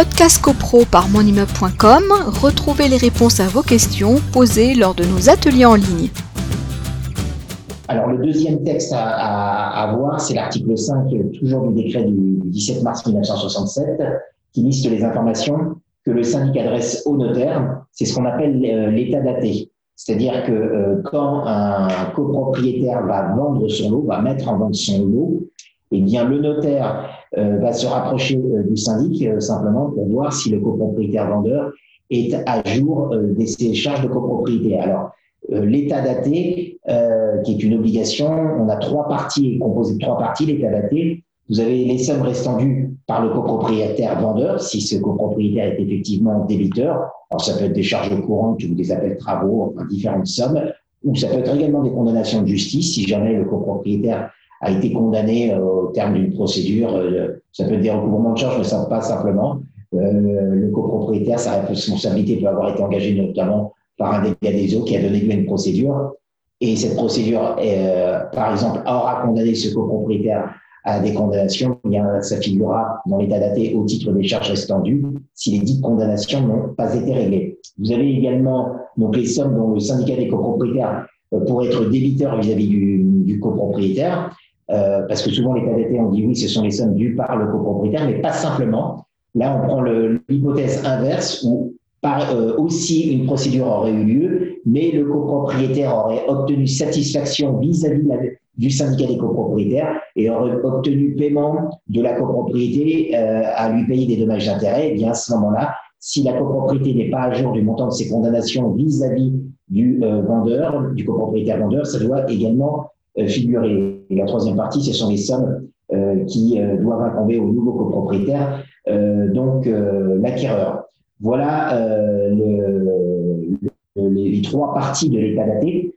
Podcast CoPro par monimmeuble.com, retrouvez les réponses à vos questions posées lors de nos ateliers en ligne. Alors, le deuxième texte à, voir, c'est l'article 5, toujours du décret du 17 mars 1967, qui liste les informations que le syndic adresse au notaire. C'est ce qu'on appelle euh, l'état daté. C'est-à-dire que euh, quand un copropriétaire va vendre son lot, va mettre en vente son lot, eh bien, le notaire euh, va se rapprocher du syndic simplement pour voir si le copropriétaire vendeur est à jour de ses charges de copropriété. Alors, euh, l'état daté, euh, qui est une obligation. On a trois parties, composé de trois parties, l'état daté. Vous avez les sommes restant dues par le copropriétaire vendeur, si ce copropriétaire est effectivement débiteur. Alors, ça peut être des charges courantes ou des appels travaux, différentes sommes. Ou ça peut être également des condamnations de justice, si jamais le copropriétaire a été condamné euh, au terme d'une procédure. ça peut être des recouvrements de charges, mais ça pas simplement. le copropriétaire, sa responsabilité peut avoir été engagée notamment par un dégât des eaux qui a donné lieu à une procédure. Et cette procédure, euh, par exemple, aura condamné ce copropriétaire à des condamnations, bien, ça figurera dans l'état daté au titre des charges restendues si les dites condamnations n'ont pas été réglées. Vous avez également donc les sommes dont le syndicat des copropriétaires euh, pourrait être débiteur vis-à-vis du, copropriétaire, euh, parce que souvent l'état daté, on dit oui, ce sont les sommes dues par le copropriétaire, mais pas simplement. Là, on prend l'hypothèse inverse où euh, aussi une procédure aurait eu lieu, mais le copropriétaire aurait obtenu satisfaction vis-à-vis du syndicat des copropriétaires et aurait obtenu paiement de la copropriété euh, à lui payer des dommages d'intérêt. Et bien à ce moment-là, si la copropriété n'est pas à jour du montant de ses condamnations vis-à-vis du vendeur, du copropriétaire vendeur, ça doit également figurer. Et la troisième partie, ce sont les sommes qui doivent incomber au nouveau copropriétaire, donc l'acquéreur. Voilà euh, les trois parties de l'état daté.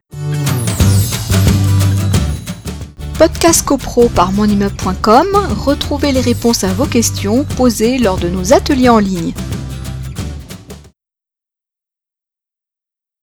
Podcast CoPro par monimmeuble.com, retrouvez les réponses à vos questions posées lors de nos ateliers en ligne.